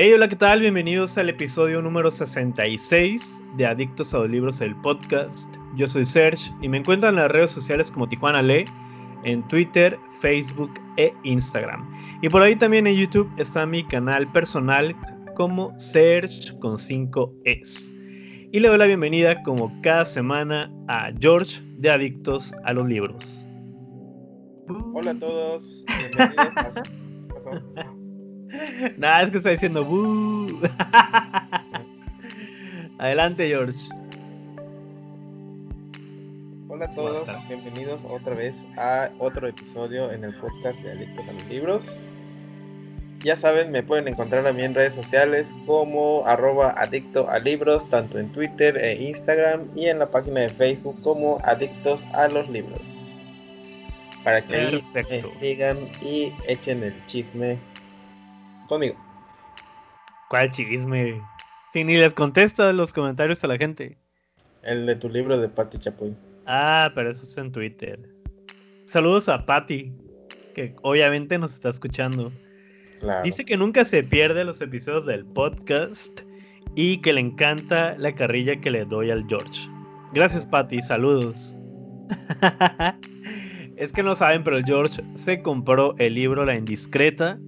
Hey, hola, ¿qué tal? Bienvenidos al episodio número 66 de Adictos a los Libros, el podcast. Yo soy Serge y me encuentran en las redes sociales como Tijuana Lee, en Twitter, Facebook e Instagram. Y por ahí también en YouTube está mi canal personal como Serge con 5 Es. Y le doy la bienvenida como cada semana a George de Adictos a los Libros. Hola a todos, bienvenidos a... Nada, es que está diciendo Adelante, George. Hola a todos, bienvenidos otra vez a otro episodio en el podcast de Adictos a los Libros. Ya saben, me pueden encontrar a mí en redes sociales como arroba adicto a libros, tanto en Twitter e Instagram y en la página de Facebook como Adictos a los Libros. Para que ahí me sigan y echen el chisme conmigo. ¿Cuál chisme? Si ni les contesta los comentarios a la gente. El de tu libro de Patti Chapoy. Ah, pero eso es en Twitter. Saludos a Patti, que obviamente nos está escuchando. Dice que nunca se pierde los episodios del podcast y que le encanta la carrilla que le doy al George. Gracias, Patti. Saludos. es que no saben, pero el George se compró el libro La Indiscreta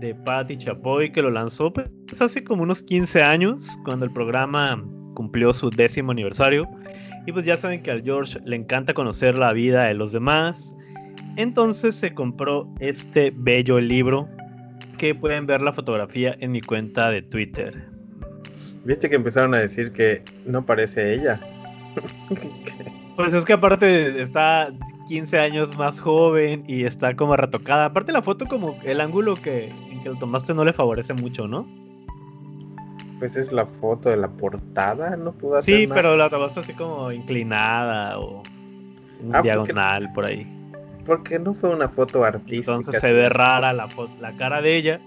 de Patti Chapoy que lo lanzó pues, hace como unos 15 años, cuando el programa cumplió su décimo aniversario. Y pues ya saben que al George le encanta conocer la vida de los demás. Entonces se compró este bello libro que pueden ver la fotografía en mi cuenta de Twitter. ¿Viste que empezaron a decir que no parece ella? pues es que aparte está 15 años más joven y está como retocada. Aparte la foto como el ángulo que, que lo tomaste no le favorece mucho, ¿no? Pues es la foto de la portada, no pudo hacer Sí, pero la tomaste así como inclinada o ah, diagonal por ahí. Porque no fue una foto artística. Entonces se ve rara la, la cara de ella.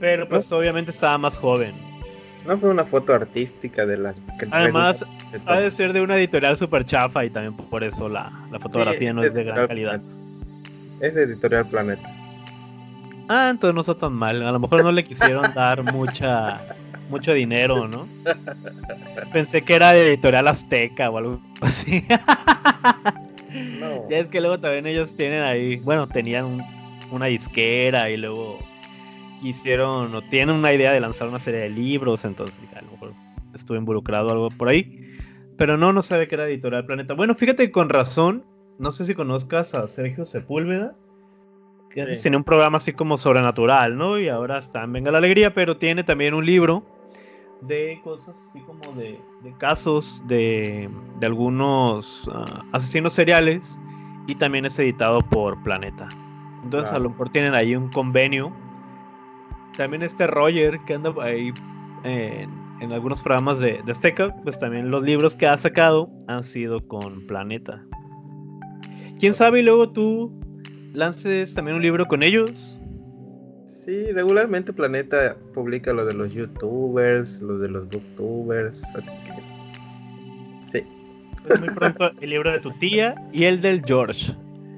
Pero pues obviamente estaba más joven. No fue una foto artística de las que Además, ha de ser de una editorial super chafa y también por eso la, fotografía no es de gran calidad. Es de editorial Planeta. Ah, entonces no está tan mal. A lo mejor no le quisieron dar mucha mucho dinero, ¿no? Pensé que era de editorial Azteca o algo así. Ya es que luego también ellos tienen ahí, bueno, tenían una disquera y luego quisieron o tienen una idea de lanzar una serie de libros, entonces a lo mejor estuve involucrado algo por ahí. Pero no, no sabe que era Editorial Planeta. Bueno, fíjate con razón, no sé si conozcas a Sergio Sepúlveda, que tiene un programa así como sobrenatural, ¿no? Y ahora está en Venga la Alegría, pero tiene también un libro de cosas así como de, casos de, de algunos ah, asesinos seriales y también es editado por Planeta. Entonces a lo mejor tienen ahí un convenio también este Roger que anda ahí en, algunos programas de, de, Azteca, pues también los libros que ha sacado han sido con Planeta. ¿Quién sabe y luego tú lances también un libro con ellos? Sí, regularmente Planeta publica lo de los youtubers, lo de los booktubers, así que... Sí. Pues muy pronto el libro de tu tía y el del George.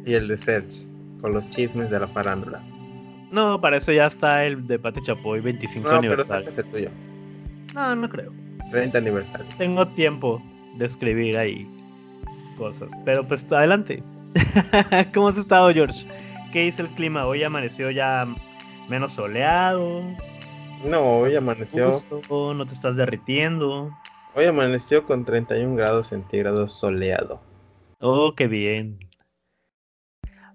Y el de Serge, con los chismes de la farándula. No, para eso ya está el de Pati Chapoy 25 no, aniversario. Pero tuyo. No, no creo. 30 aniversario. Tengo tiempo de escribir ahí cosas. Pero pues adelante. ¿Cómo has estado, George? ¿Qué dice el clima? Hoy amaneció ya menos soleado. No, hoy amaneció. no te estás derritiendo. Hoy amaneció con 31 grados centígrados soleado. Oh, qué bien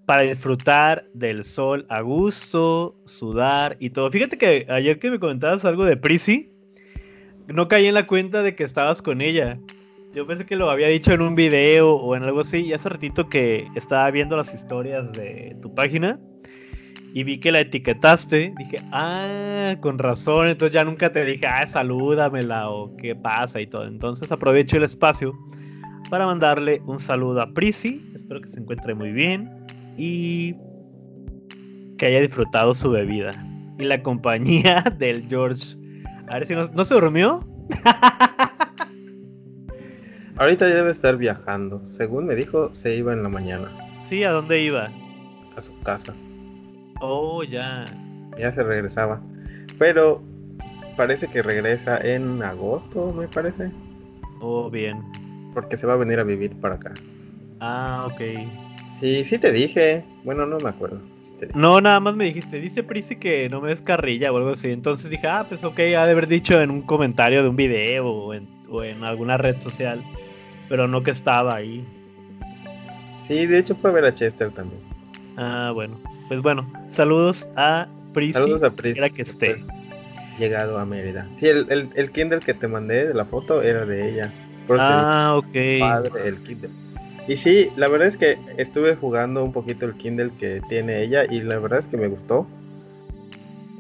para disfrutar del sol a gusto, sudar y todo. Fíjate que ayer que me comentabas algo de Prissy, no caí en la cuenta de que estabas con ella. Yo pensé que lo había dicho en un video o en algo así. Y hace ratito que estaba viendo las historias de tu página. y vi que la etiquetaste, dije, ah, con razón, entonces ya nunca te dije, ah, salúdamela o qué pasa y todo. Entonces aprovecho el espacio para mandarle un saludo a Prisi, espero que se encuentre muy bien y que haya disfrutado su bebida y la compañía del George. A ver si no, ¿no se durmió. Ahorita ya debe estar viajando. Según me dijo, se iba en la mañana. Sí, ¿a dónde iba? A su casa. Oh, ya. Ya se regresaba. Pero parece que regresa en agosto, me parece. Oh, bien. Porque se va a venir a vivir para acá. Ah, ok. Sí, sí te dije. Bueno, no me acuerdo. no, nada más me dijiste, dice Prisi que no me des carrilla o algo así. Entonces dije, ah, pues ok, ha de haber dicho en un comentario de un video o en, o en alguna red social. Pero no que estaba ahí. Sí, de hecho fue a ver a Chester también. Ah, bueno. Pues bueno, saludos a Prisi. Saludos a Prisi. Era que esté. Llegado a Mérida. Sí, el, el, el, Kindle que te mandé de la foto era de ella. ah, ok. Padre, el Kindle. Y sí, la verdad es que estuve jugando un poquito el Kindle que tiene ella y la verdad es que me gustó.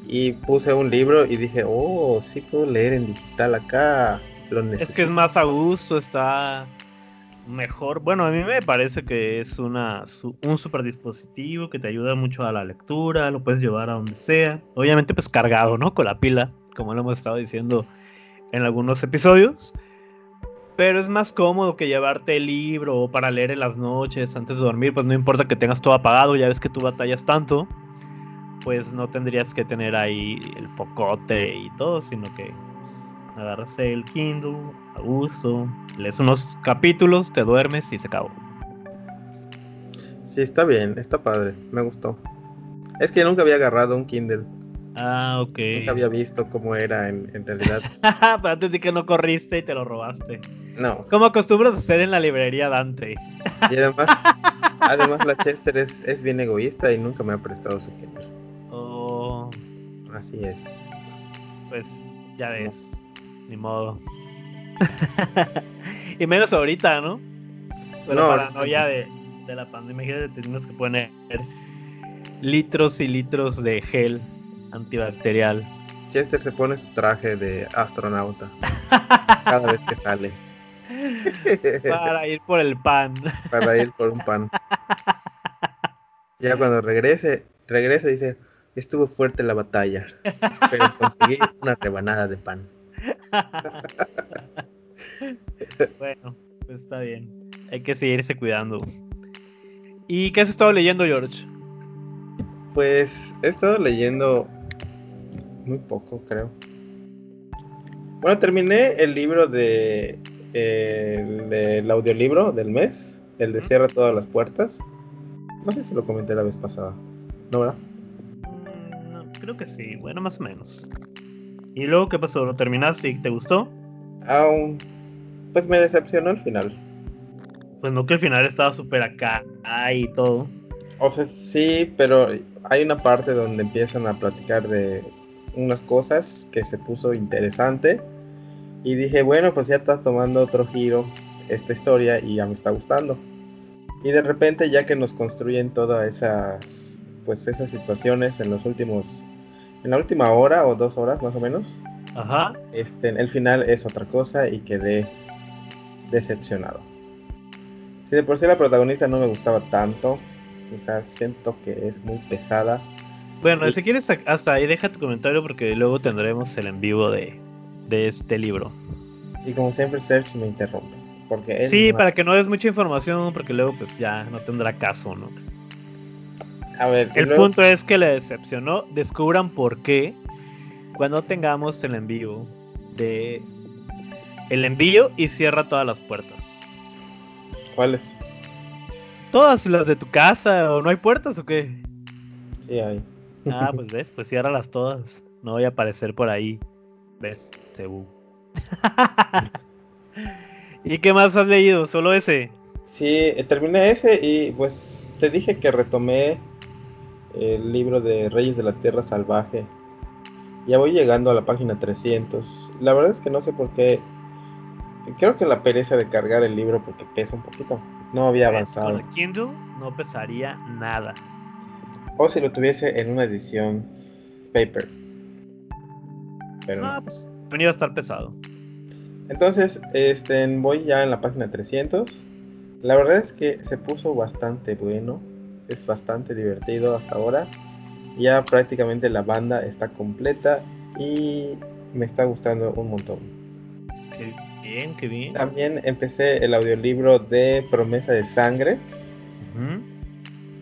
Y puse un libro y dije, oh, sí puedo leer en digital acá. Lo necesito. Es que es más a gusto, está mejor. Bueno, a mí me parece que es una, un super dispositivo que te ayuda mucho a la lectura, lo puedes llevar a donde sea. Obviamente, pues cargado, ¿no? Con la pila, como lo hemos estado diciendo en algunos episodios. Pero es más cómodo que llevarte el libro para leer en las noches antes de dormir, pues no importa que tengas todo apagado, ya ves que tú batallas tanto, pues no tendrías que tener ahí el focote y todo, sino que agarras el Kindle, a gusto, lees unos capítulos, te duermes y se acabó. Sí, está bien, está padre, me gustó. Es que nunca había agarrado un Kindle. Ah, ok. Nunca había visto cómo era en, en realidad. Pero antes de que no corriste y te lo robaste. No. Como acostumbras a hacer en la librería Dante. Y además, además la Chester es, es, bien egoísta y nunca me ha prestado su Kindle. Oh. Así es. Pues ya ves, ni modo. y menos ahorita, ¿no? Con no, la paranoia de, de, la pandemia, imagínate, tenemos que poner litros y litros de gel antibacterial. Chester se pone su traje de astronauta cada vez que sale. Para ir por el pan. Para ir por un pan. Ya cuando regrese, regrese dice, estuvo fuerte la batalla, pero conseguí una rebanada de pan. bueno, pues está bien. Hay que seguirse cuidando. ¿Y qué has estado leyendo, George? Pues he estado leyendo muy poco, creo. Bueno, terminé el libro de el, el audiolibro del mes, el de Cierra todas las puertas. No sé si lo comenté la vez pasada, ¿no verdad? Mm, no, creo que sí, bueno, más o menos. ¿Y luego qué pasó? ¿Lo terminaste y te gustó? Aún, pues me decepcionó el final. Pues no que el final estaba súper acá y todo. O sea, sí, pero hay una parte donde empiezan a platicar de unas cosas que se puso interesante. Y dije, bueno, pues ya está tomando otro giro esta historia y ya me está gustando. Y de repente, ya que nos construyen todas esas, pues esas situaciones en los últimos en la última hora o dos horas más o menos. Ajá. Este, el final es otra cosa y quedé decepcionado. Si de por sí la protagonista no me gustaba tanto, quizás siento que es muy pesada. Bueno, si quieres hasta ahí deja tu comentario porque luego tendremos el en vivo de, de este libro. Y como siempre Serge me interrumpe. Porque sí, para que no des mucha información porque luego pues ya no tendrá caso, ¿no? A ver, el punto es que le decepcionó. Descubran por qué cuando tengamos el envío de el envío y cierra todas las puertas. ¿Cuáles? Todas las de tu casa o no hay puertas o qué? Sí hay. Ah, pues ves, pues ciérralas todas. No voy a aparecer por ahí. ¿Ves? Cebú. ¿Y qué más has leído? ¿Solo ese? Sí, terminé ese y pues te dije que retomé el libro de Reyes de la Tierra Salvaje. Ya voy llegando a la página 300. La verdad es que no sé por qué. Creo que la pereza de cargar el libro porque pesa un poquito. No había avanzado. Con el Kindle no pesaría nada. O si lo tuviese en una edición paper. Pero no, pues venía a estar pesado. Entonces, este, voy ya en la página 300. La verdad es que se puso bastante bueno. Es bastante divertido hasta ahora. Ya prácticamente la banda está completa y me está gustando un montón. Qué bien, qué bien. También empecé el audiolibro de Promesa de Sangre.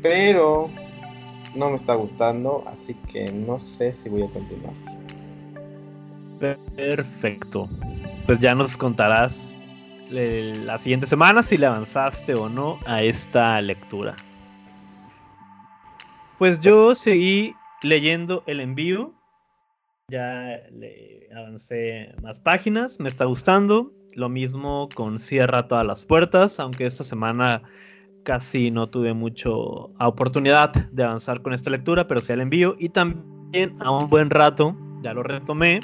Pero no me está gustando, así que no sé si voy a continuar. Perfecto. Pues ya nos contarás la siguiente semana si le avanzaste o no a esta lectura. Pues yo seguí leyendo el envío. Ya le avancé más páginas, me está gustando. Lo mismo con Cierra todas las puertas, aunque esta semana casi no tuve mucho oportunidad de avanzar con esta lectura, pero sí el envío. Y también a un buen rato, ya lo retomé,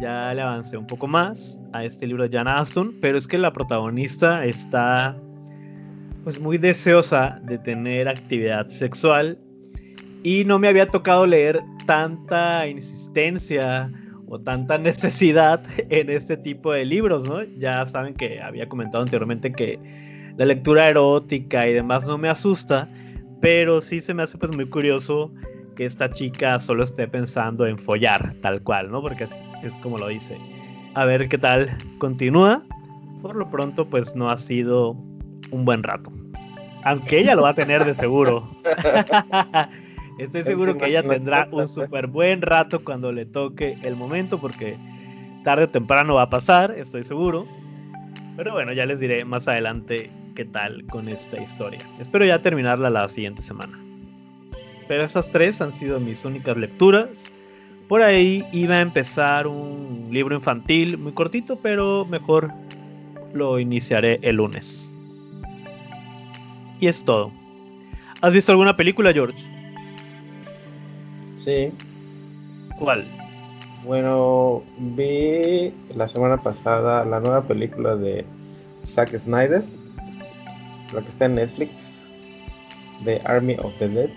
ya le avancé un poco más a este libro de Jan Aston, pero es que la protagonista está pues muy deseosa de tener actividad sexual y no me había tocado leer tanta insistencia o tanta necesidad en este tipo de libros, ¿no? Ya saben que había comentado anteriormente que la lectura erótica y demás no me asusta, pero sí se me hace pues muy curioso que esta chica solo esté pensando en follar, tal cual, ¿no? Porque es, como lo dice. A ver qué tal continúa. Por lo pronto, pues no ha sido un buen rato. Aunque ella lo va a tener de seguro. Estoy seguro que ella tendrá un súper buen rato cuando le toque el momento, porque tarde o temprano va a pasar, estoy seguro. Pero bueno, ya les diré más adelante qué tal con esta historia. Espero ya terminarla la siguiente semana. Pero esas tres han sido mis únicas lecturas. Por ahí iba a empezar un libro infantil muy cortito, pero mejor lo iniciaré el lunes. Y es todo. ¿Has visto alguna película, George? Sí. ¿Cuál? Bueno, vi la semana pasada la nueva película de Zack Snyder, la que está en Netflix, The Army of the Dead.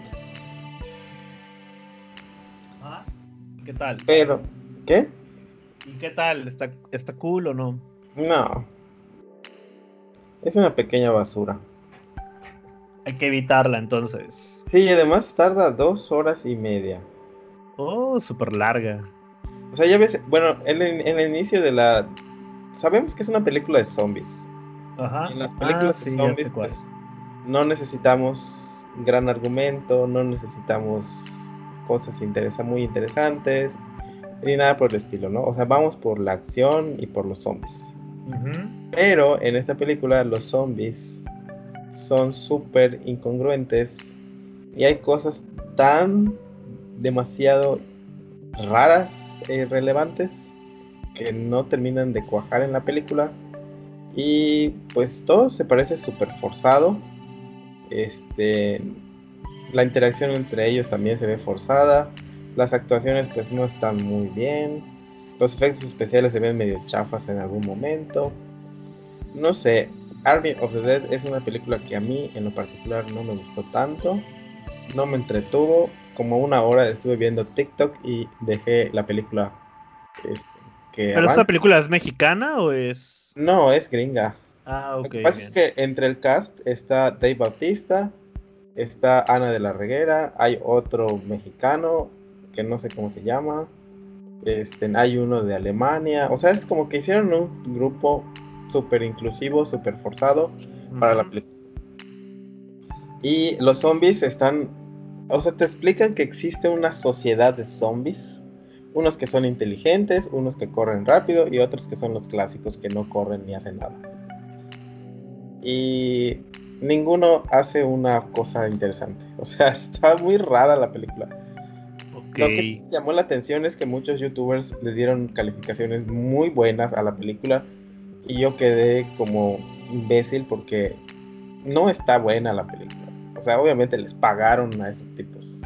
¿Qué tal? Pero, ¿qué? ¿Y qué tal? ¿Está, ¿Está cool o no? No. Es una pequeña basura. Hay que evitarla entonces. Sí, y además tarda dos horas y media. Oh, súper larga. O sea, ya ves, bueno, en, el inicio de la... Sabemos que es una película de zombies. Ajá. en las películas ah, de zombies, pues, no necesitamos gran argumento, no necesitamos cosas interesa, muy interesantes, ni nada por el estilo, ¿no? O sea, vamos por la acción y por los zombies. Pero en esta película los zombies son súper incongruentes y hay cosas tan demasiado raras e irrelevantes que no terminan de cuajar en la película y pues todo se parece súper forzado. Este, la interacción entre ellos también se ve forzada. Las actuaciones pues no están muy bien. Los efectos especiales se ven medio chafas en algún momento. No sé, Army of the Dead es una película que a mí en lo particular no me gustó tanto. No me entretuvo. Como una hora estuve viendo TikTok y dejé la película. Este, que ¿Pero esta película es mexicana o es.? No, es gringa. Ah, ok. Lo que pasa es que entre el cast está Dave Bautista, está Ana de la Reguera, hay otro mexicano que no sé cómo se llama, este, hay uno de Alemania, o sea, es como que hicieron un grupo súper inclusivo, súper forzado para la película. Y los zombies están, o sea, te explican que existe una sociedad de zombies, unos que son inteligentes, unos que corren rápido y otros que son los clásicos que no corren ni hacen nada. Y ninguno hace una cosa interesante. O sea, está muy rara la película. Lo que llamó la atención es que muchos youtubers le dieron calificaciones muy buenas a la película y yo quedé como imbécil porque no está buena la película. O sea, obviamente les pagaron a esos tipos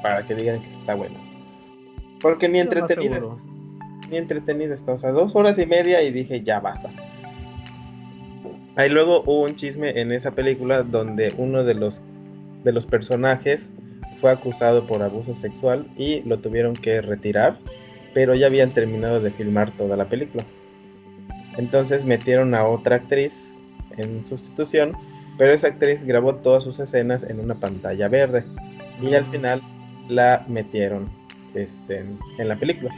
para que digan que está buena. Porque ni entretenida, ni entretenida está. O sea, dos horas y media y dije, ya basta. Ahí luego hubo un chisme en esa película donde uno de los, de los personajes fue acusado por abuso sexual y lo tuvieron que retirar, pero ya habían terminado de filmar toda la película. Entonces metieron a otra actriz en sustitución, pero esa actriz grabó todas sus escenas en una pantalla verde y al final la metieron este, en la película.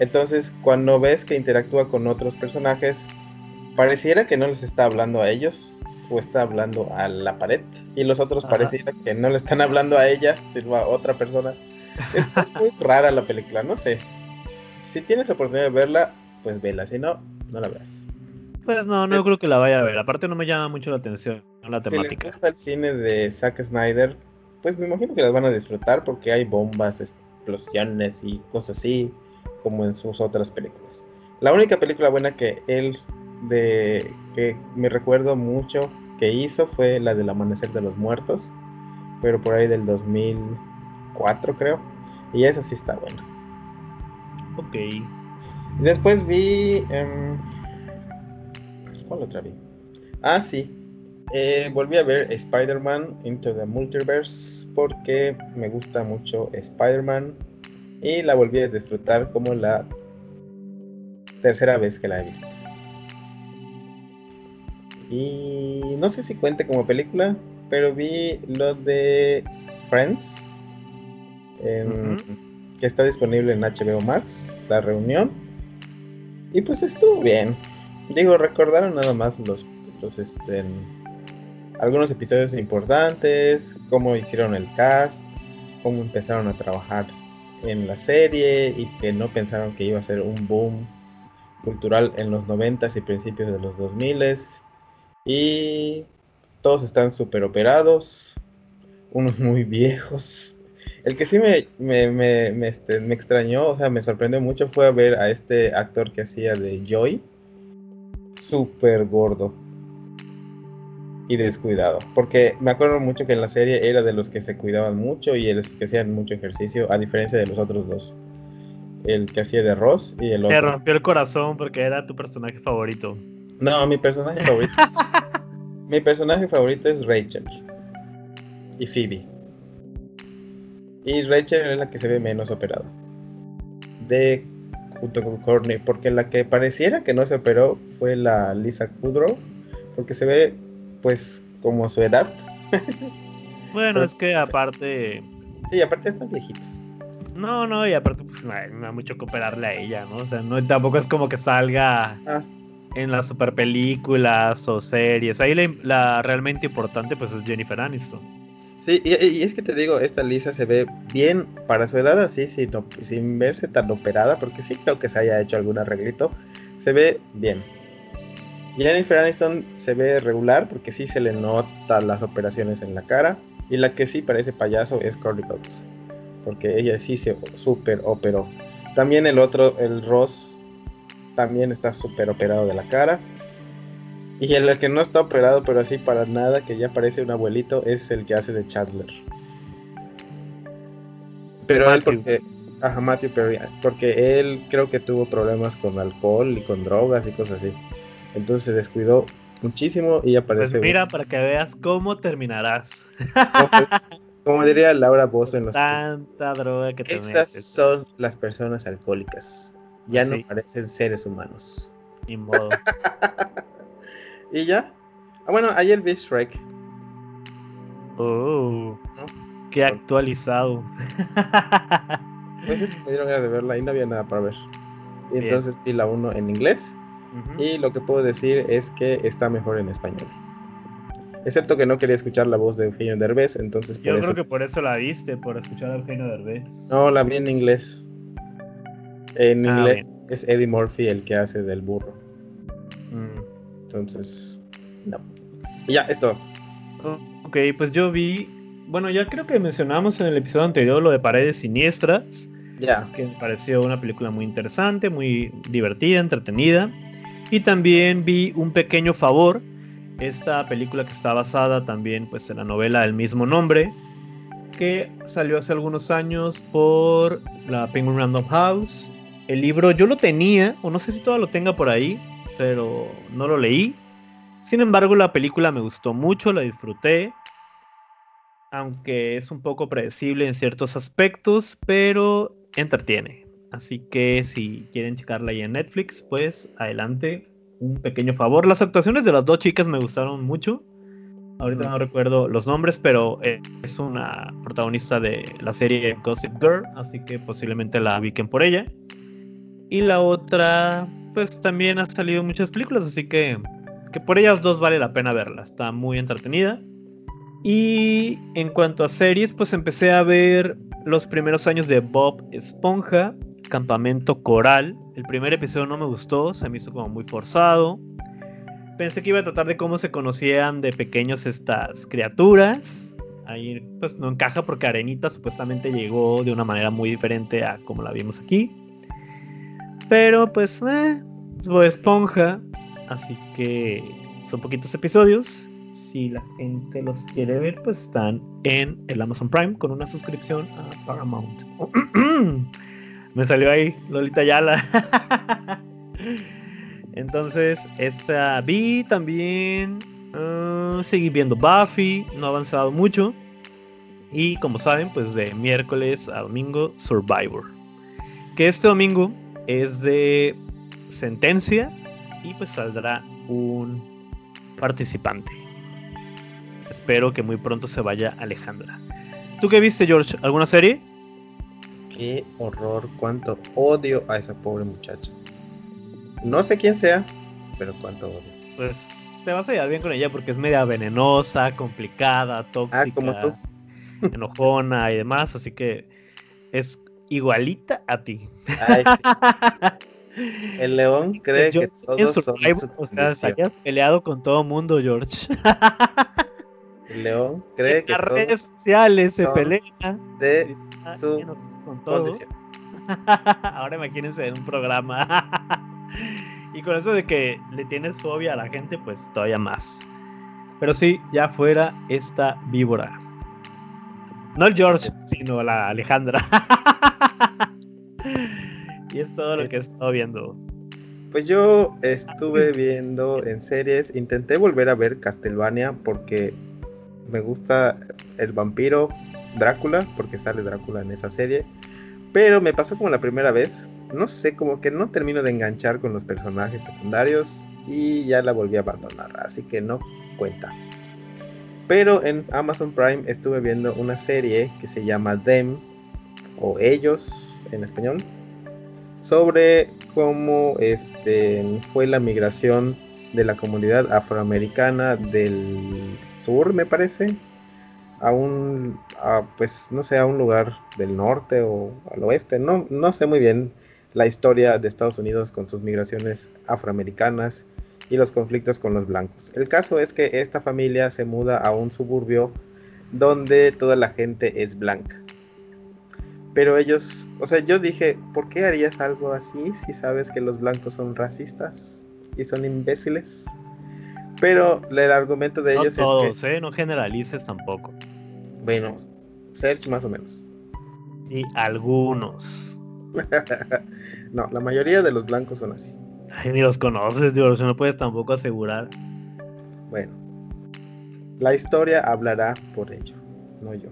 Entonces, cuando ves que interactúa con otros personajes, pareciera que no les está hablando a ellos o está hablando a la pared y los otros pareciera que no le están hablando a ella, sino a otra persona. Es muy rara la película, no sé. Si tienes oportunidad de verla, pues vela, si no, no la veas. Pues no, no creo que la vaya a ver. Aparte no me llama mucho la atención la temática. Si les gusta el cine de Zack Snyder, pues me imagino que las van a disfrutar porque hay bombas, explosiones y cosas así, como en sus otras películas. La única película buena que él de que me recuerdo mucho que hizo fue la del Amanecer de los Muertos, pero por ahí del 2004 creo, y esa sí está buena. Ok. Después vi... Em, ¿Cuál otra vi? Ah, sí. Eh, volví a ver Spider-Man Into the Multiverse porque me gusta mucho Spider-Man y la volví a disfrutar como la tercera vez que la he visto. Y no sé si cuente como película, pero vi lo de Friends, que está disponible en HBO Max, la reunión. Y pues estuvo bien. Digo, recordaron nada más los, los este, algunos episodios importantes, cómo hicieron el cast, cómo empezaron a trabajar en la serie y que no pensaron que iba a ser un boom cultural en los 90 y principios de los 2000 y todos están súper operados, unos muy viejos. El que sí me, me, este, me, extrañó, o sea, me sorprendió mucho fue ver a este actor que hacía de Joy, súper gordo y descuidado. Porque me acuerdo mucho que en la serie era de los que se cuidaban mucho y los que hacían mucho ejercicio, a diferencia de los otros dos. El que hacía de Ross y el otro. Te rompió el corazón porque era tu personaje favorito. No, mi personaje favorito. mi personaje favorito es Rachel. Y Phoebe. Y Rachel es la que se ve menos operada. De junto con Courtney. Porque la que pareciera que no se operó fue la Lisa Kudrow. Porque se ve pues como su edad. bueno, es que aparte. Sí, aparte están viejitos. No, no, y aparte pues me da mucho cooperarle a ella, ¿no? O sea, no, tampoco es como que salga ah en las super películas o series. Ahí la, realmente importante pues es Jennifer Aniston. Sí, y, es que te digo, esta Lisa se ve bien para su edad así, sin, sin verse tan operada, porque sí creo que se haya hecho algún arreglito. Se ve bien. Jennifer Aniston se ve regular porque sí se le nota las operaciones en la cara. Y la que sí parece payaso es Corey Cox. Porque ella sí se super operó. También el otro, el Ross también está súper operado de la cara. Y el que no está operado, pero así para nada, que ya parece un abuelito, es el que hace de Chandler. Pero él porque. Ajá, Matthew Perry. Porque él creo que tuvo problemas con alcohol y con drogas y cosas así. Entonces se descuidó muchísimo y aparece. Pues mira, para que veas cómo terminarás. Como, diría Laura Bozo en los. Tanta droga que te Esas son las personas alcohólicas. Ya no parecen seres humanos. Ni modo. y ya. Ah, bueno, ayer vi Shrek. Oh. Qué actualizado. pues es me dieron ganas de verla y no había nada para ver. Y entonces vi la 1 en inglés. Y lo que puedo decir es que está mejor en español. Excepto que no quería escuchar la voz de Eugenio Derbez, entonces por Yo creo que por eso la viste, por escuchar a Eugenio Derbez. No, la vi en inglés. En ah, inglés es Eddie Murphy el que hace del burro. Mm. Entonces, no. Y ya, esto. Ok, pues yo vi. Bueno, ya creo que mencionamos en el episodio anterior lo de Paredes Siniestras. Ya. Que me pareció una película muy interesante, muy divertida, entretenida. Y también vi Un Pequeño Favor, esta película que está basada también pues, en la novela del mismo nombre, que salió hace algunos años por la Penguin Random House el libro yo lo tenía, o no sé si todavía lo tenga por ahí, pero no lo leí. Sin embargo, la película me gustó mucho, la disfruté. aunque es un poco predecible en ciertos aspectos, pero entretiene. Así que si quieren checarla ahí en Netflix, pues adelante. Un pequeño favor. Las actuaciones de las dos chicas me gustaron mucho. Ahorita no recuerdo los nombres, pero es una protagonista de la serie Gossip Girl, así que posiblemente la ubiquen por ella. Y la otra, pues también ha salido muchas películas, así que, que por ellas dos vale la pena verla. Está muy entretenida. Y en cuanto a series, pues empecé a ver los primeros años de Bob Esponja, Campamento Coral. El primer episodio no me gustó, se me hizo como muy forzado. Pensé que iba a tratar de cómo se conocían de pequeños estas criaturas. Ahí pues no encaja porque Arenita supuestamente llegó de una manera muy diferente a como la vimos aquí. Pero pues eh, Esponja. Así que son poquitos episodios. Si la gente los quiere ver, pues están en el Amazon Prime con una suscripción a Paramount. Me salió ahí Lolita Yala. Entonces, esa vi también. Uh, seguí viendo Buffy, no ha avanzado mucho. Y como saben, pues de miércoles a domingo, Survivor. Que este domingo es de sentencia y pues saldrá un participante. Espero que muy pronto se vaya Alejandra. ¿Tú qué viste, George? ¿Alguna serie? Qué horror, cuánto odio a esa pobre muchacha. No sé quién sea, pero cuánto odio. Pues te vas a llevar bien con ella porque es media venenosa, complicada, tóxica, ah, como tú. enojona y demás, así que es igualita a ti. El león cree que todos son o sea, peleado con todo mundo, George. El león cree que las redes sociales se pelean de su con todo. Ahora imagínense en un programa. y con eso de que le tienes fobia a la gente, pues todavía más. Pero sí, ya fuera esta víbora. No el George, sino la Alejandra. y es todo lo que he estado viendo. Pues yo estuve viendo en series, intenté volver a ver Castlevania porque me gusta el vampiro Drácula, porque sale Drácula en esa serie. Pero me pasó como la primera vez. No sé, como que no termino de enganchar con los personajes secundarios y ya la volví a abandonar, así que no cuenta. Pero en Amazon Prime estuve viendo una serie que se llama Them o Ellos en español sobre cómo este, fue la migración de la comunidad afroamericana del sur, me parece, a un, pues no sé, a un lugar del norte o al oeste, no, no sé muy bien la historia de Estados Unidos con sus migraciones afroamericanas y los conflictos con los blancos. El caso es que esta familia se muda a un suburbio donde toda la gente es blanca. Pero ellos, o sea, yo dije, ¿por qué harías algo así si sabes que los blancos son racistas? y son imbéciles. Pero el argumento de ellos es que... ¿eh? No generalices tampoco. Bueno, Search más o menos. Y algunos. no, la mayoría de los blancos son así. Ay, ni los conoces, Dios, no puedes tampoco asegurar. Bueno, la historia hablará por ello, no yo.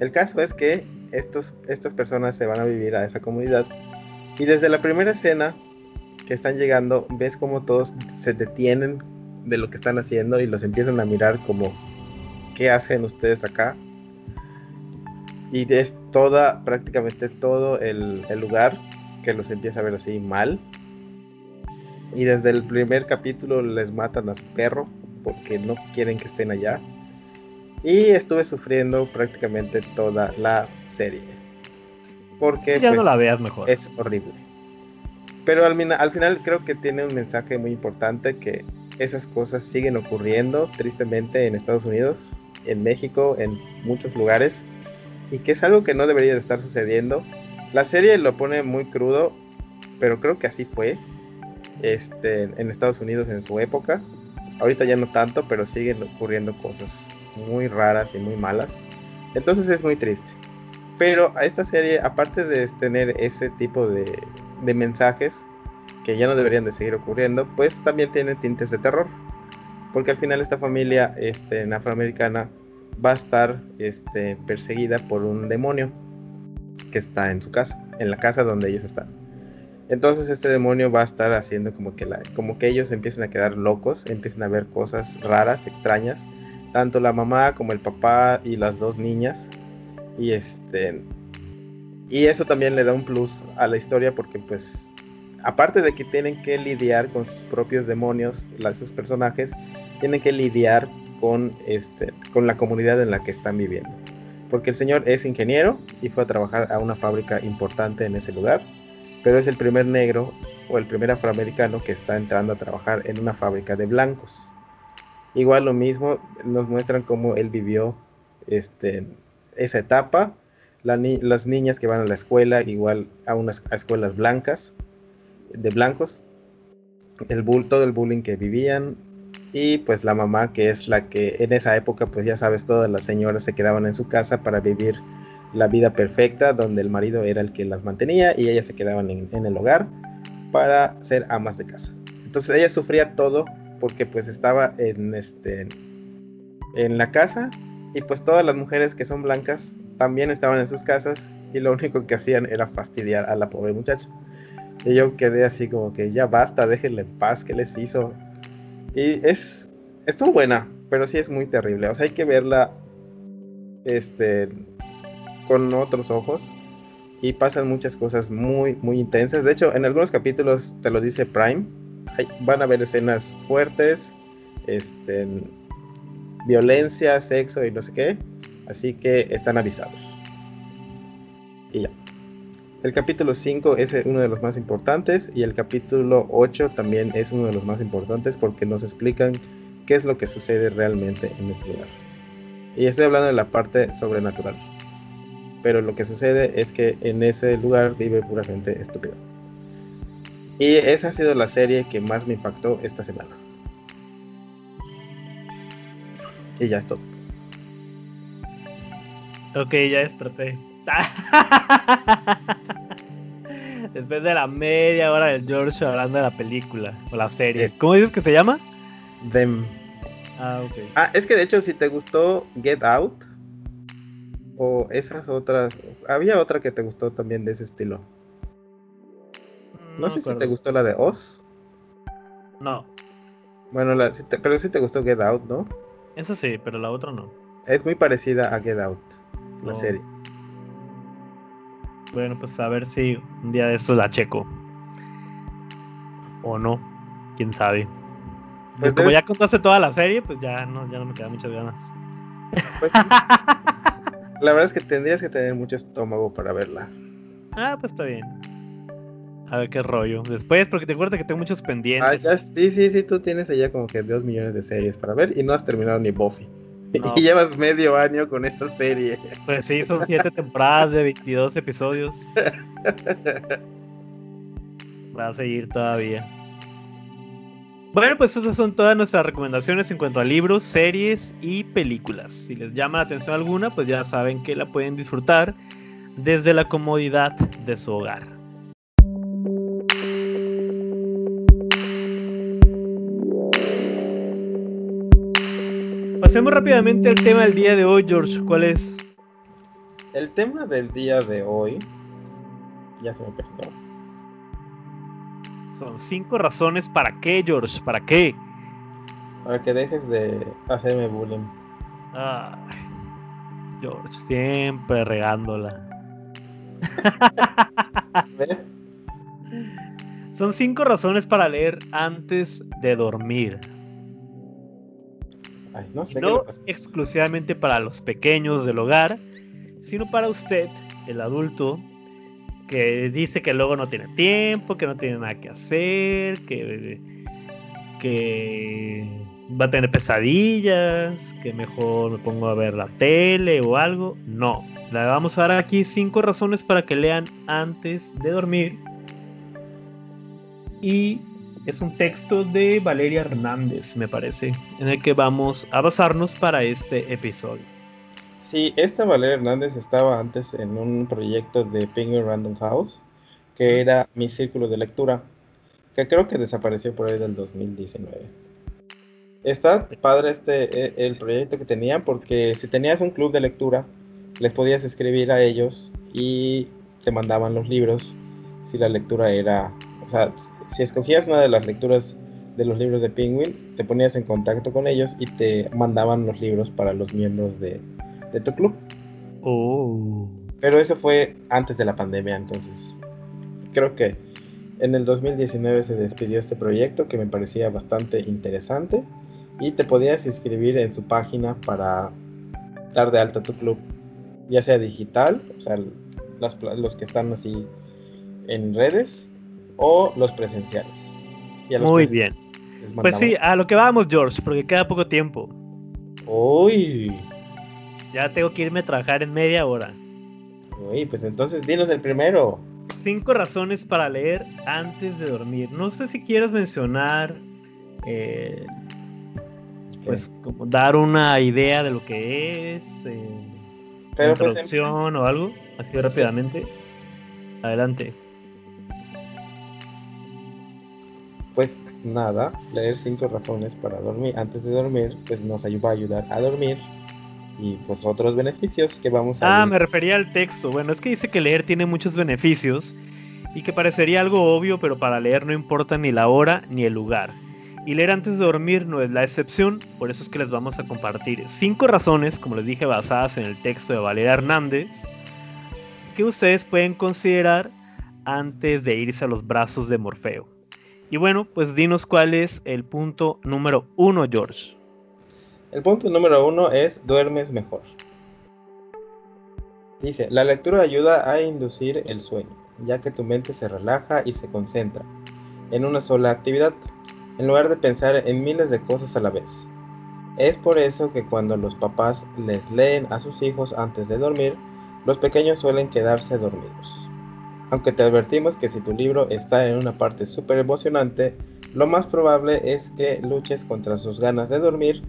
El caso es que estos, estas personas se van a vivir a esa comunidad y desde la primera escena que están llegando, ves como todos se detienen de lo que están haciendo y los empiezan a mirar como, ¿qué hacen ustedes acá? Y es toda, prácticamente todo el, el lugar que los empieza a ver así mal. Y desde el primer capítulo les matan a su perro porque no quieren que estén allá. Y estuve sufriendo prácticamente toda la serie. Porque ya no pues, la veas mejor. Es horrible. Pero al, al final creo que tiene un mensaje muy importante que esas cosas siguen ocurriendo tristemente en Estados Unidos, en México, en muchos lugares, y que es algo que no debería de estar sucediendo. La serie lo pone muy crudo, pero creo que así fue este, en Estados Unidos en su época. Ahorita ya no tanto, pero siguen ocurriendo cosas muy raras y muy malas. Entonces es muy triste. Pero a esta serie, aparte de tener ese tipo de, de mensajes que ya no deberían de seguir ocurriendo, pues también tiene tintes de terror. Porque al final esta familia este, afroamericana va a estar este, perseguida por un demonio que está en su casa, en la casa donde ellos están. Entonces este demonio va a estar haciendo como que, ellos empiecen a quedar locos, empiecen a ver cosas raras, extrañas, tanto la mamá como el papá y las dos niñas. Y este y eso también le da un plus a la historia porque pues aparte de que tienen que lidiar con sus propios demonios, sus personajes tienen que lidiar con este con la comunidad en la que están viviendo. Porque el señor es ingeniero y fue a trabajar a una fábrica importante en ese lugar pero es el primer negro o el primer afroamericano que está entrando a trabajar en una fábrica de blancos. Igual lo mismo, nos muestran cómo él vivió este, esa etapa. las niñas que van a la escuela, igual a unas escuelas blancas, de blancos. El bull, todo el bullying que vivían. Y pues la mamá, que es la que en esa época, pues ya sabes, todas las señoras se quedaban en su casa para vivir la vida perfecta donde el marido era el que las mantenía y ellas se quedaban en, el hogar para ser amas de casa. Entonces ella sufría todo porque pues estaba en este en la casa y pues todas las mujeres que son blancas también estaban en sus casas y lo único que hacían era fastidiar a la pobre muchacha. Y yo quedé así como que ya basta, déjenle en paz, ¿qué les hizo? Y es estuvo buena, pero sí es muy terrible. O sea, hay que verla este con otros ojos y pasan muchas cosas muy, muy intensas. De hecho, en algunos capítulos te lo dice Prime, van a haber escenas fuertes, este, violencia, sexo y no sé qué, así que están avisados. Y ya. El capítulo 5 es uno de los más importantes y el capítulo 8 también es uno de los más importantes porque nos explican qué es lo que sucede realmente en ese lugar. Y estoy hablando de la parte sobrenatural pero lo que sucede es que en ese lugar vive pura gente estúpida. Y esa ha sido la serie que más me impactó esta semana. Y ya es todo. Ok, ya desperté. Después de la media hora del George hablando de la película o la serie. ¿Cómo dices que se llama? Them. Ah, ok. Ah, es que de hecho, si te gustó Get Out, o esas otras. Había otra que te gustó también de ese estilo. No, sé si te gustó la de Oz. No. Bueno, la, pero sí te gustó Get Out, ¿no? Esa sí, pero la otra no. Es muy parecida a Get Out, la serie. Bueno, pues a ver si un día de estos la checo. O no, quién sabe. Pues, pues como ya contaste toda la serie, pues ya no, ya no me quedan muchas ganas. Pues La verdad es que tendrías que tener mucho estómago para verla. Ah, pues está bien. A ver qué rollo. Después, porque te acuerdas que tengo muchos pendientes. Ah, sí, sí, sí, tú tienes allá como que dos millones de series para ver y no has terminado ni Buffy. Y llevas medio año con esta serie. Pues sí, son siete temporadas de 22 episodios. Va a seguir todavía. Bueno, pues esas son todas nuestras recomendaciones en cuanto a libros, series y películas. Si les llama la atención alguna, pues ya saben que la pueden disfrutar desde la comodidad de su hogar. Pasemos rápidamente al tema del día de hoy, George. ¿Cuál es? El tema del día de hoy. Ya se me perdió. Son cinco razones para qué, George, para qué. Para que dejes de hacerme bullying. George, siempre regándola. Son cinco razones para leer antes de dormir. No sé no exclusivamente para los pequeños del hogar, sino para usted, el adulto, que dice que luego no tiene tiempo, que no tiene nada que hacer, que, que va a tener pesadillas, que mejor me pongo a ver la tele o algo. No, le vamos a dar aquí cinco razones para que lean antes de dormir. Y es un texto de Valeria Hernández, me parece, en el que vamos a basarnos para este episodio. Sí, esta Valeria Hernández estaba antes en un proyecto de Penguin Random House, que era mi círculo de lectura, que creo que desapareció por ahí del 2019. Está padre este e, el proyecto que tenían porque si tenías un club de lectura, les podías escribir a ellos y te mandaban los libros si la lectura era, o sea, si escogías una de las lecturas de los libros de Penguin, te ponías en contacto con ellos y te mandaban los libros para los miembros de, de tu club. Oh. Pero eso fue antes de la pandemia, entonces creo que en el 2019 se despidió este proyecto que me parecía bastante interesante y te podías inscribir en su página para dar de alta tu club, ya sea digital, o sea, los que están así en redes o los presenciales. Muy bien. Pues sí, a lo que vamos, George, porque queda poco tiempo. Uy. Ya tengo que irme a trabajar en media hora. Uy, pues entonces dinos el primero. Cinco razones para leer antes de dormir. No sé si quieres mencionar, eh, pues, como dar una idea de lo que es, eh, Pero pues, introducción o algo, así rápidamente. Adelante. Pues nada, leer cinco razones para dormir antes de dormir, pues nos ayuda a ayudar a dormir y pues otros beneficios que vamos a... Ah, me refería al texto. Bueno, es que dice que leer tiene muchos beneficios y que parecería algo obvio, pero para leer no importa ni la hora ni el lugar. Y leer antes de dormir no es la excepción, por eso es que les vamos a compartir cinco razones, como les dije, basadas en el texto de Valeria Hernández, que ustedes pueden considerar antes de irse a los brazos de Morfeo. Y bueno, pues dinos cuál es el punto número uno, George. El punto número uno es duermes mejor. Dice, la lectura ayuda a inducir el sueño, ya que tu mente se relaja y se concentra en una sola actividad, en lugar de pensar en miles de cosas a la vez. Es por eso que cuando los papás les leen a sus hijos antes de dormir, los pequeños suelen quedarse dormidos. Aunque te advertimos que si tu libro está en una parte súper emocionante, lo más probable es que luches contra sus ganas de dormir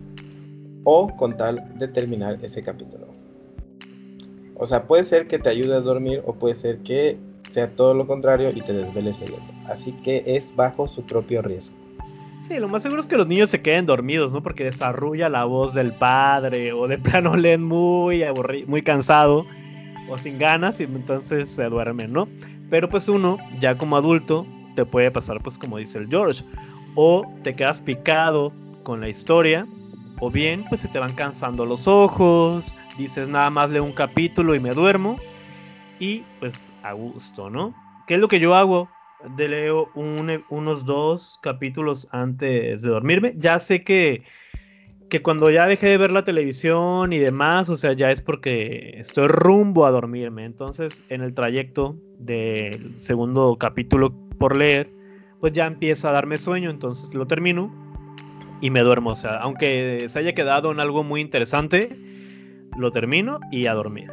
o con tal de terminar ese capítulo. O sea, puede ser que te ayude a dormir o puede ser que sea todo lo contrario y te desveles leyendo. Así que es bajo su propio riesgo. Sí, lo más seguro es que los niños se queden dormidos, ¿no? Porque desarrolla la voz del padre o de plano leen muy aburrido, muy cansado o sin ganas y entonces se duermen, ¿no? Pero pues uno, ya como adulto, te puede pasar pues como dice el George. O te quedas picado con la historia o bien, pues se te van cansando los ojos, dices nada más leo un capítulo y me duermo. Y pues a gusto, ¿no? ¿Qué es lo que yo hago? De leo unos dos capítulos antes de dormirme. Ya sé que, que cuando ya dejé de ver la televisión y demás, o sea, ya es porque estoy rumbo a dormirme. Entonces, en el trayecto del segundo capítulo por leer, pues ya empieza a darme sueño, entonces lo termino y me duermo. O sea, aunque se haya quedado en algo muy interesante, lo termino y a dormir.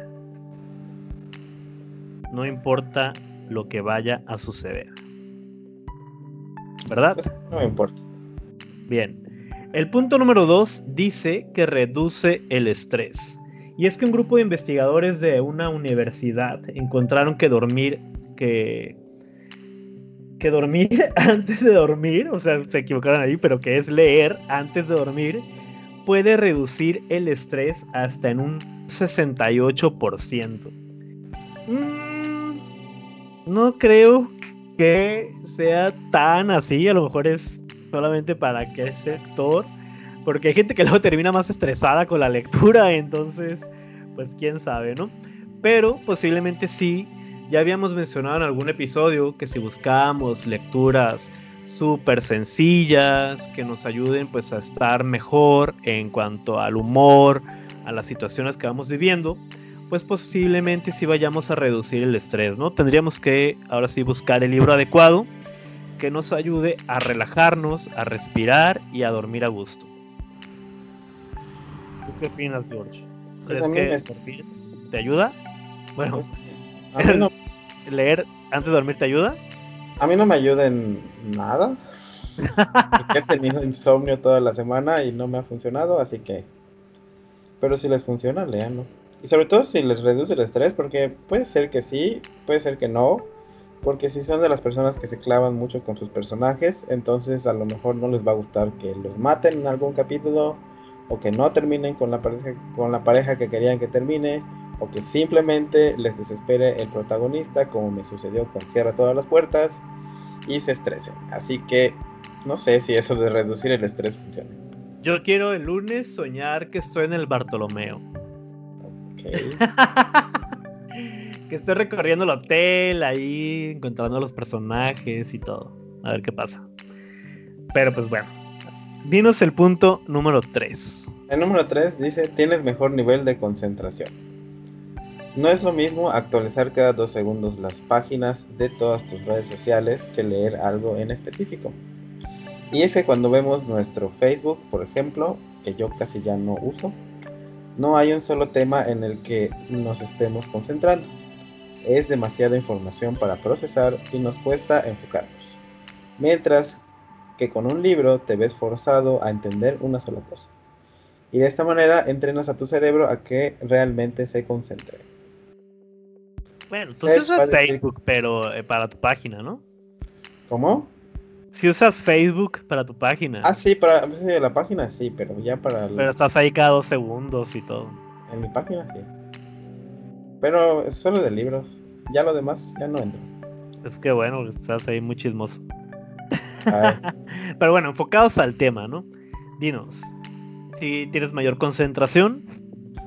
No importa lo que vaya a suceder. ¿Verdad? No me importa. Bien. El punto número dos dice que reduce el estrés. Y es que un grupo de investigadores de una universidad encontraron que dormir, que que dormir antes de dormir, o sea, se equivocaron ahí, pero que es leer antes de dormir, puede reducir el estrés hasta en un 68%. Mm, no creo que sea tan así, a lo mejor es solamente para qué sector, porque hay gente que luego termina más estresada con la lectura, entonces, pues quién sabe, ¿no? Pero posiblemente sí ya habíamos mencionado en algún episodio que si buscamos lecturas súper sencillas que nos ayuden pues a estar mejor en cuanto al humor, a las situaciones que vamos viviendo, pues posiblemente sí vayamos a reducir el estrés, ¿no? Tendríamos que ahora sí buscar el libro adecuado que nos ayude a relajarnos, a respirar y a dormir a gusto. ¿Tú qué opinas, George? Pues ¿Crees que te ayuda? Bueno, pues, ¿Leer antes de dormir te ayuda? A mí no me ayuda en nada. he tenido insomnio toda la semana y no me ha funcionado, así que. Pero si les funciona, leanlo. Y sobre todo si les reduce el estrés, porque puede ser que sí, puede ser que no. Porque si son de las personas que se clavan mucho con sus personajes, entonces a lo mejor no les va a gustar que los maten en algún capítulo, o que no terminen con la pareja, con la pareja que querían que termine, o que simplemente les desespere el protagonista, como me sucedió con Cierra todas las puertas, y se estresen. Así que no sé si eso de reducir el estrés funciona. Yo quiero el lunes soñar que estoy en el Bartolomeo. que estoy recorriendo el hotel ahí, encontrando los personajes y todo. A ver qué pasa. Pero pues bueno. Dinos el punto número 3. El número 3 dice, tienes mejor nivel de concentración. No es lo mismo actualizar cada dos segundos las páginas de todas tus redes sociales que leer algo en específico. Y es que cuando vemos nuestro Facebook, por ejemplo, que yo casi ya no uso, no hay un solo tema en el que nos estemos concentrando. Es demasiada información para procesar y nos cuesta enfocarnos. Mientras que con un libro te ves forzado a entender una sola cosa. Y de esta manera entrenas a tu cerebro a que realmente se concentre. Bueno, tú sí usas Facebook, pero eh, para tu página, ¿no? ¿Cómo? Si usas Facebook para tu página. Ah, sí, para la página sí, pero ya para... Pero estás ahí cada dos segundos y todo. En mi página sí. Pero es solo de libros. Ya lo demás ya no entro. Es que bueno, estás ahí muy chismoso. Pero bueno, enfocados al tema, ¿no? Dinos, si tienes mayor concentración.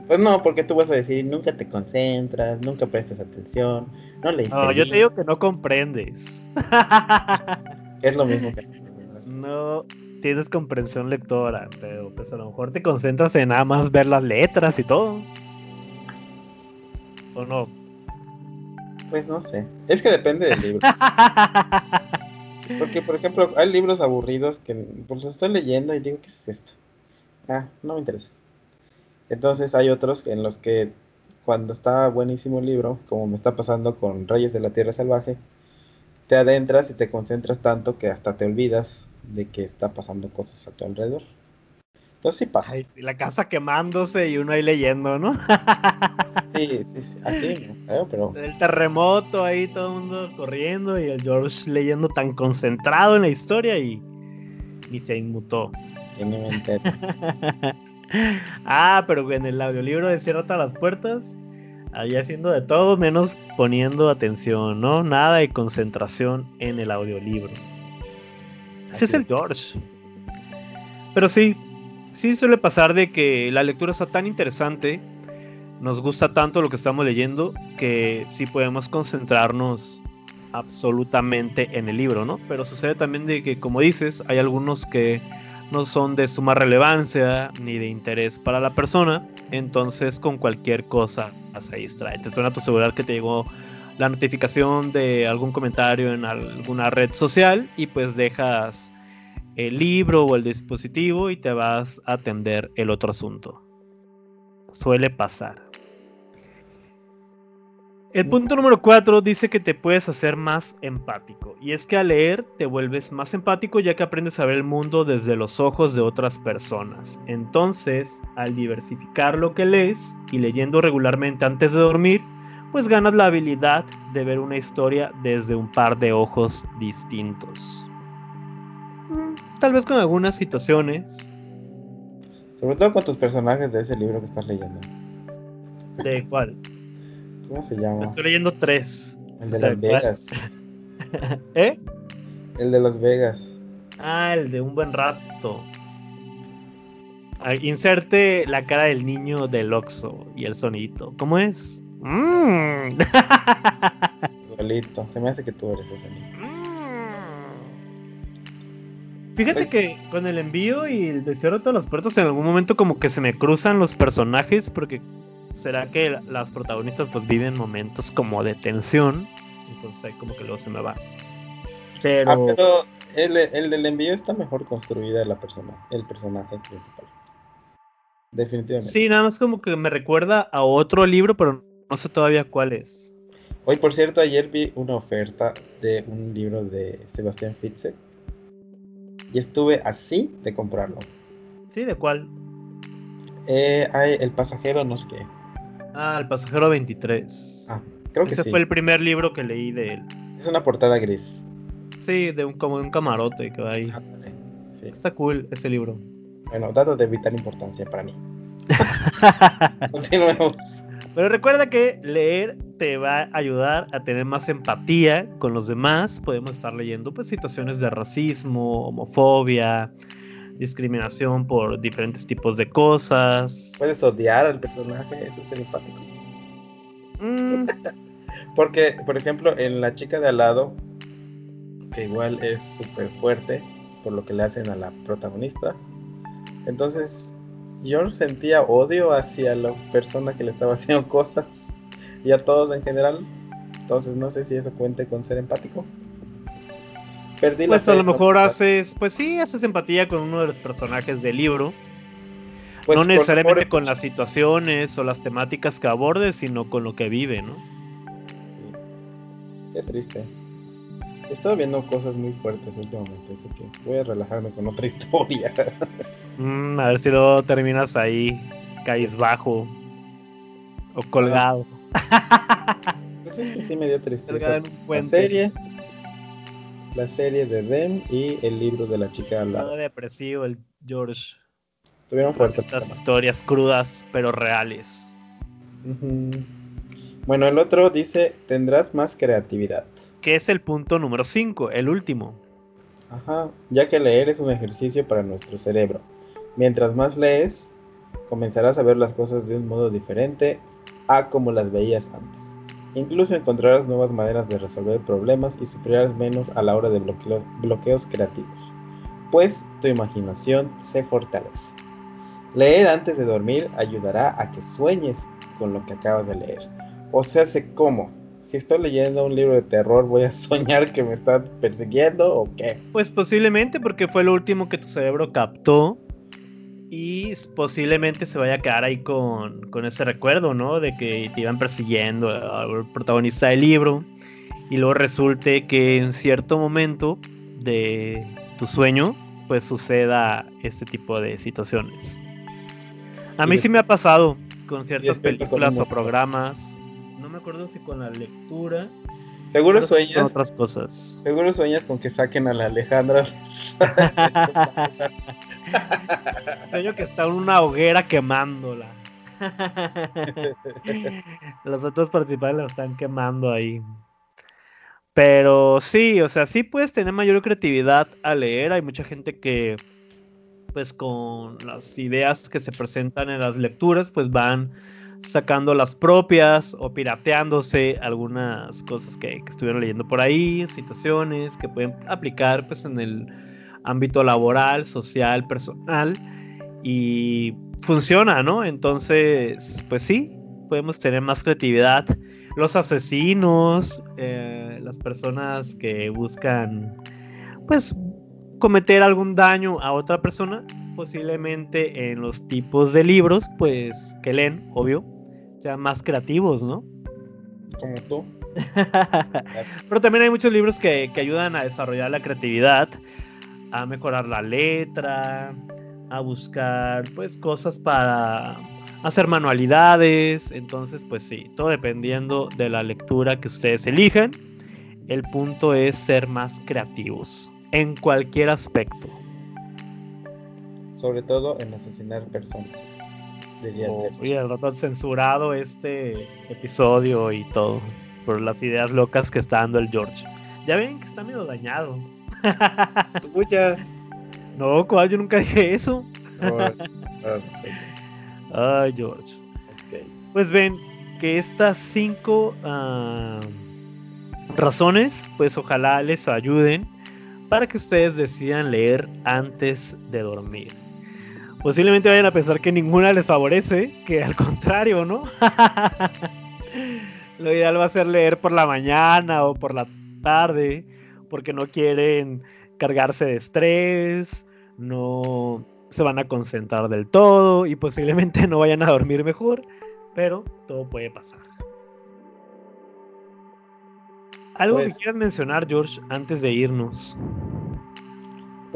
Pues no, porque tú vas a decir, nunca te concentras, nunca prestas atención, no leíste. No, yo te digo que no comprendes. es lo mismo que. No tienes comprensión lectora, pero pues a lo mejor te concentras en nada más ver las letras y todo. ¿O no? Pues no sé. Es que depende del libro. Porque, por ejemplo, hay libros aburridos que pues, los estoy leyendo y digo, ¿qué es esto? Ah, no me interesa. Entonces hay otros en los que cuando está buenísimo el libro, como me está pasando con Reyes de la Tierra Salvaje, te adentras y te concentras tanto que hasta te olvidas de que está pasando cosas a tu alrededor. Entonces sí pasa. la casa quemándose y uno ahí leyendo, ¿no? sí, sí, sí. Aquí pero. El terremoto ahí, todo el mundo corriendo y el George leyendo tan concentrado en la historia y ni se inmutó. ni me entero. ah, pero en el audiolibro de Cierra las puertas, ahí haciendo de todo menos poniendo atención, ¿no? Nada de concentración en el audiolibro. Ese es el George. Pero sí, sí suele pasar de que la lectura está tan interesante, nos gusta tanto lo que estamos leyendo, que sí podemos concentrarnos absolutamente en el libro, ¿no? Pero sucede también de que, como dices, hay algunos que no son de suma relevancia ni de interés para la persona, entonces con cualquier cosa se distrae. Te suena a tu celular que te llegó la notificación de algún comentario en alguna red social y pues dejas el libro o el dispositivo y te vas a atender el otro asunto. Suele pasar. El punto número 4 dice que te puedes hacer más empático. Y es que al leer te vuelves más empático ya que aprendes a ver el mundo desde los ojos de otras personas. Entonces, al diversificar lo que lees y leyendo regularmente antes de dormir, pues ganas la habilidad de ver una historia desde un par de ojos distintos. Tal vez con algunas situaciones. Sobre todo con tus personajes de ese libro que estás leyendo. ¿De cuál? ¿Cómo se llama? Estoy leyendo tres. El de Las Vegas. ¿Eh? El de Las Vegas. Ah, el de un buen rato. Ah, inserte la cara del niño del Oxo y el sonito. ¿Cómo es? Mmm. Se me hace que tú eres ese niño. Fíjate que con el envío y el de todas las puertas en algún momento como que se me cruzan los personajes porque será que las protagonistas pues viven momentos como de tensión, entonces ahí como que luego se me va. Pero, ah, pero el, el, del envío está mejor construida la persona, el personaje principal. Definitivamente. Sí, nada más como que me recuerda a otro libro, pero no sé todavía cuál es. Hoy, por cierto, ayer vi una oferta de un libro de Sebastián Fitzek y estuve así de comprarlo. ¿Sí? ¿De cuál? Eh, hay El pasajero, no sé qué. Ah, El pasajero 23. Ah, creo que Ese fue el primer libro que leí de él. Es una portada gris. Sí, de un, como de un camarote que va ahí. Está cool ese libro. Bueno, datos de vital importancia para mí. Continuemos. Pero recuerda que leer te va a ayudar a tener más empatía con los demás. Podemos estar leyendo pues situaciones de racismo, homofobia, discriminación por diferentes tipos de cosas. Puedes odiar al personaje, eso es ser empático. Mm. Porque, por ejemplo, en La chica de al lado, que igual es súper fuerte por lo que le hacen a la protagonista. Entonces, yo sentía odio hacia la persona que le estaba haciendo cosas y a todos en general. Entonces, no sé si eso cuente con ser empático. Perdí pues a lo mejor haces, pues sí, haces empatía con uno de los personajes del libro. Pues no necesariamente con las situaciones o las temáticas que abordes, sino con lo que vive, ¿no? Qué triste. He estado viendo cosas muy fuertes últimamente, así que voy a relajarme con otra historia. Mm, a ver si lo terminas ahí, caís bajo o colgado. Pues es que sí me dio tristeza. La serie, la serie de Dem y el libro de la chica al lado. depresivo el George. Tuvieron fuertes. Estas historias crudas pero reales. Bueno, el otro dice, tendrás más creatividad. Que es el punto número 5, el último. Ajá, ya que leer es un ejercicio para nuestro cerebro. Mientras más lees, comenzarás a ver las cosas de un modo diferente a como las veías antes. Incluso encontrarás nuevas maneras de resolver problemas y sufrirás menos a la hora de bloqueos creativos, pues tu imaginación se fortalece. Leer antes de dormir ayudará a que sueñes con lo que acabas de leer o sea, sé cómo. Si estoy leyendo un libro de terror, ¿voy a soñar que me están persiguiendo o qué? Pues posiblemente porque fue lo último que tu cerebro captó y posiblemente se vaya a quedar ahí con, con ese recuerdo, ¿no? De que te iban persiguiendo al protagonista del libro y luego resulte que en cierto momento de tu sueño pues suceda este tipo de situaciones. A mí sí me ha pasado con ciertas películas o programas me acuerdo si con la lectura. Seguro sueñas. otras cosas. Seguro sueñas con que saquen a la Alejandra. Sueño que está en una hoguera quemándola. Los otros participantes la están quemando ahí. Pero sí, o sea, sí puedes tener mayor creatividad al leer. Hay mucha gente que, pues con las ideas que se presentan en las lecturas, pues van sacando las propias o pirateándose algunas cosas que, estuvieron leyendo por ahí, situaciones que pueden aplicar pues en el ámbito laboral, social, personal y funciona, ¿no? Entonces, pues sí, podemos tener más creatividad. Los asesinos, eh, las personas que buscan pues cometer algún daño a otra persona, posiblemente en los tipos de libros, pues que leen, obvio, sean más creativos, ¿no? Como tú. Pero también hay muchos libros que, ayudan a desarrollar la creatividad, a mejorar la letra, a buscar pues cosas para hacer manualidades. Entonces, pues sí, todo dependiendo de la lectura que ustedes elijan. El punto es ser más creativos en cualquier aspecto sobre todo en asesinar personas. Oh, y el rato censurado este episodio y todo por las ideas locas que está dando el George. Ya ven que está medio dañado. Muchas. No, cual yo nunca dije eso. Ay, George. Pues ven que estas cinco ah, razones, pues ojalá les ayuden para que ustedes decidan leer antes de dormir posiblemente vayan a pensar que ninguna les favorece, que al contrario, ¿no? Lo ideal va a ser leer por la mañana o por la tarde, porque no quieren cargarse de estrés, no se van a concentrar del todo y posiblemente no vayan a dormir mejor, pero todo puede pasar. ¿Algo que pues quieras mencionar, George, antes de irnos?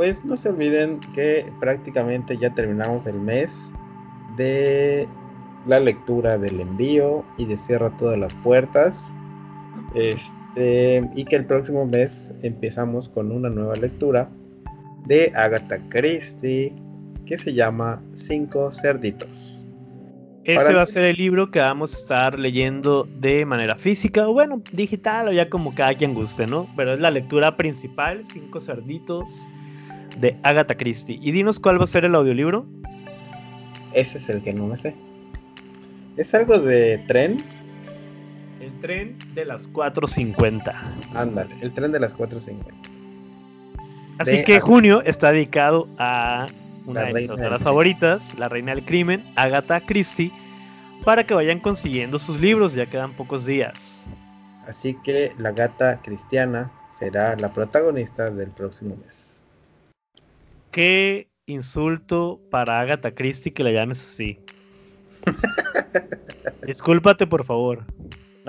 pues no se olviden que prácticamente ya terminamos el mes de la lectura del envío y de cierra todas las puertas. Este, y que el próximo mes empezamos con una nueva lectura de Agatha Christie que se llama Cinco Cerditos. Ese va a ser el libro que vamos a estar leyendo de manera física, o bueno, digital, o ya como cada quien guste, ¿no? Pero es la lectura principal, Cinco Cerditos, de Agatha Christie. Y dinos cuál va a ser el audiolibro. Ese es el que no me sé. ¿Es algo de tren? Tren de las 4.50. Ándale, el tren de las 4.50. Así que junio está dedicado a una de mis autoras favoritas, la reina del crimen, Agatha Christie, para que vayan consiguiendo sus libros, ya quedan pocos días. Así que la gata cristiana será la protagonista del próximo mes. Qué insulto para Agatha Christie que la llames así. Discúlpate, por favor.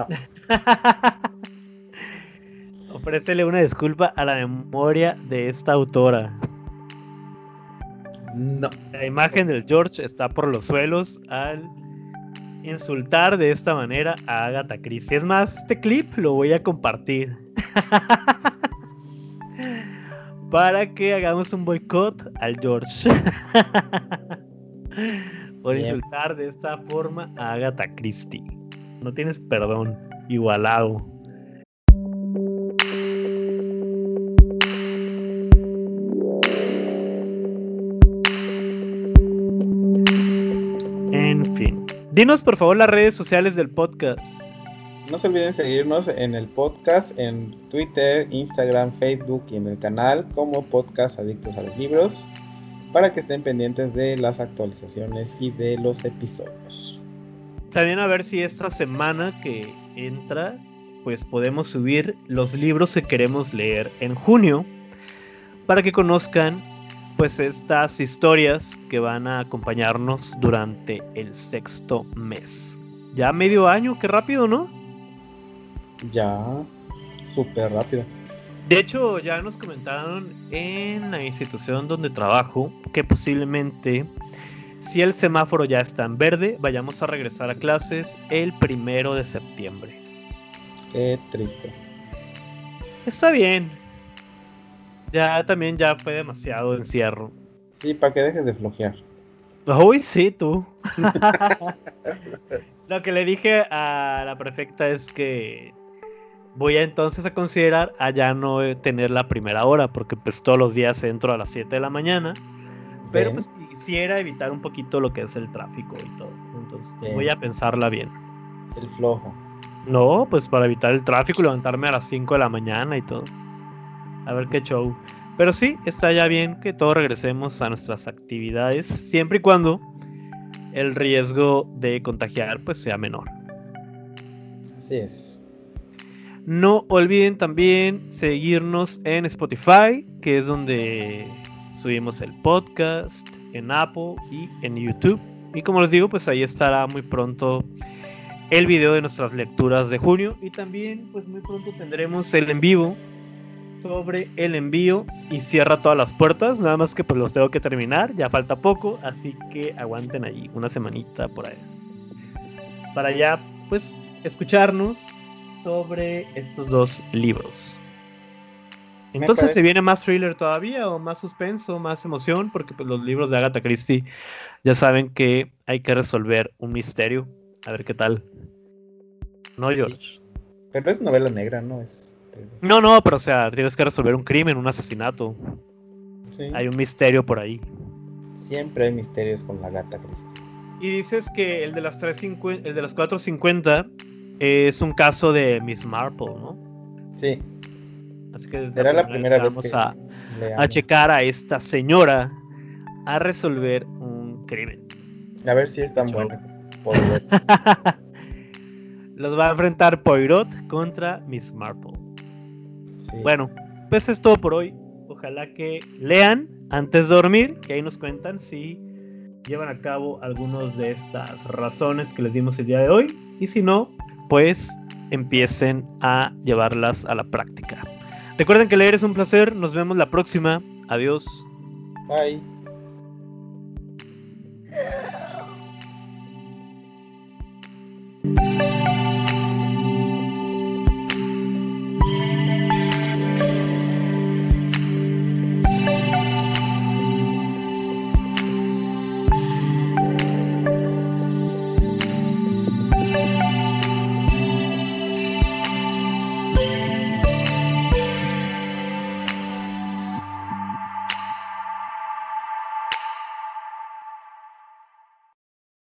No. Ofrécele una disculpa a la memoria de esta autora. No. La imagen del George está por los suelos al insultar de esta manera a Agatha Christie. Es más, este clip lo voy a compartir. Para que hagamos un boicot al George. por insultar de esta forma a Agatha Christie. No tienes perdón. Igualado. Dinos por favor las redes sociales del podcast. No se olviden seguirnos en el podcast, en Twitter, Instagram, Facebook y en el canal como Podcast Adictos a los Libros para que estén pendientes de las actualizaciones y de los episodios. También a ver si esta semana que entra, pues podemos subir los libros que queremos leer en junio para que conozcan pues estas historias que van a acompañarnos durante el sexto mes. Ya medio año, qué rápido, ¿no? Ya, súper rápido. De hecho, ya nos comentaron en la institución donde trabajo que posiblemente, si el semáforo ya está en verde, vayamos a regresar a clases el primero de septiembre. Qué triste. Está bien, ya también ya fue demasiado encierro. Sí, para que dejes de flojear. Uy, sí, tú. Lo que le dije a la prefecta es que voy a entonces a considerar a ya no tener la primera hora, porque pues todos los días entro a las 7 de la mañana. Pero pues quisiera evitar un poquito lo que es el tráfico y todo. Entonces voy a pensarla bien. El flojo. No, pues para evitar el tráfico, levantarme a las 5 de la mañana y todo a ver qué show. Pero sí, está ya bien que todos regresemos a nuestras actividades, siempre y cuando el riesgo de contagiar pues sea menor. Así es. No olviden también seguirnos en Spotify, que es donde subimos el podcast, en Apple y en YouTube. Y como les digo, pues ahí estará muy pronto el video de nuestras lecturas de junio y también pues muy pronto tendremos el en vivo sobre el envío y cierra todas las puertas. Nada más que pues los tengo que terminar, ya falta poco, así que aguanten ahí una semanita por ahí. Para ya pues escucharnos sobre estos dos libros. Entonces se viene más thriller todavía o más suspenso, más emoción, porque pues, los libros de Agatha Christie ya saben que hay que resolver un misterio. A ver qué tal. No, George. Pero es novela negra, ¿no? Es no, no, pero o sea, tienes que resolver un crimen, un asesinato. Hay un misterio por ahí. Siempre hay misterios con la gata Christie. Y dices que el de las 350, el de las 450 es un caso de Miss Marple, ¿no? Sí. Así que desde la primera vez, vamos a, a, checar a esta señora a resolver un crimen. A ver si es tan bueno. Los va a enfrentar Poirot contra Miss Marple. Bueno, pues es todo por hoy. Ojalá que lean antes de dormir, que ahí nos cuentan si llevan a cabo algunas de estas razones que les dimos el día de hoy. Y si no, pues empiecen a llevarlas a la práctica. Recuerden que leer es un placer. Nos vemos la próxima. Adiós. Bye.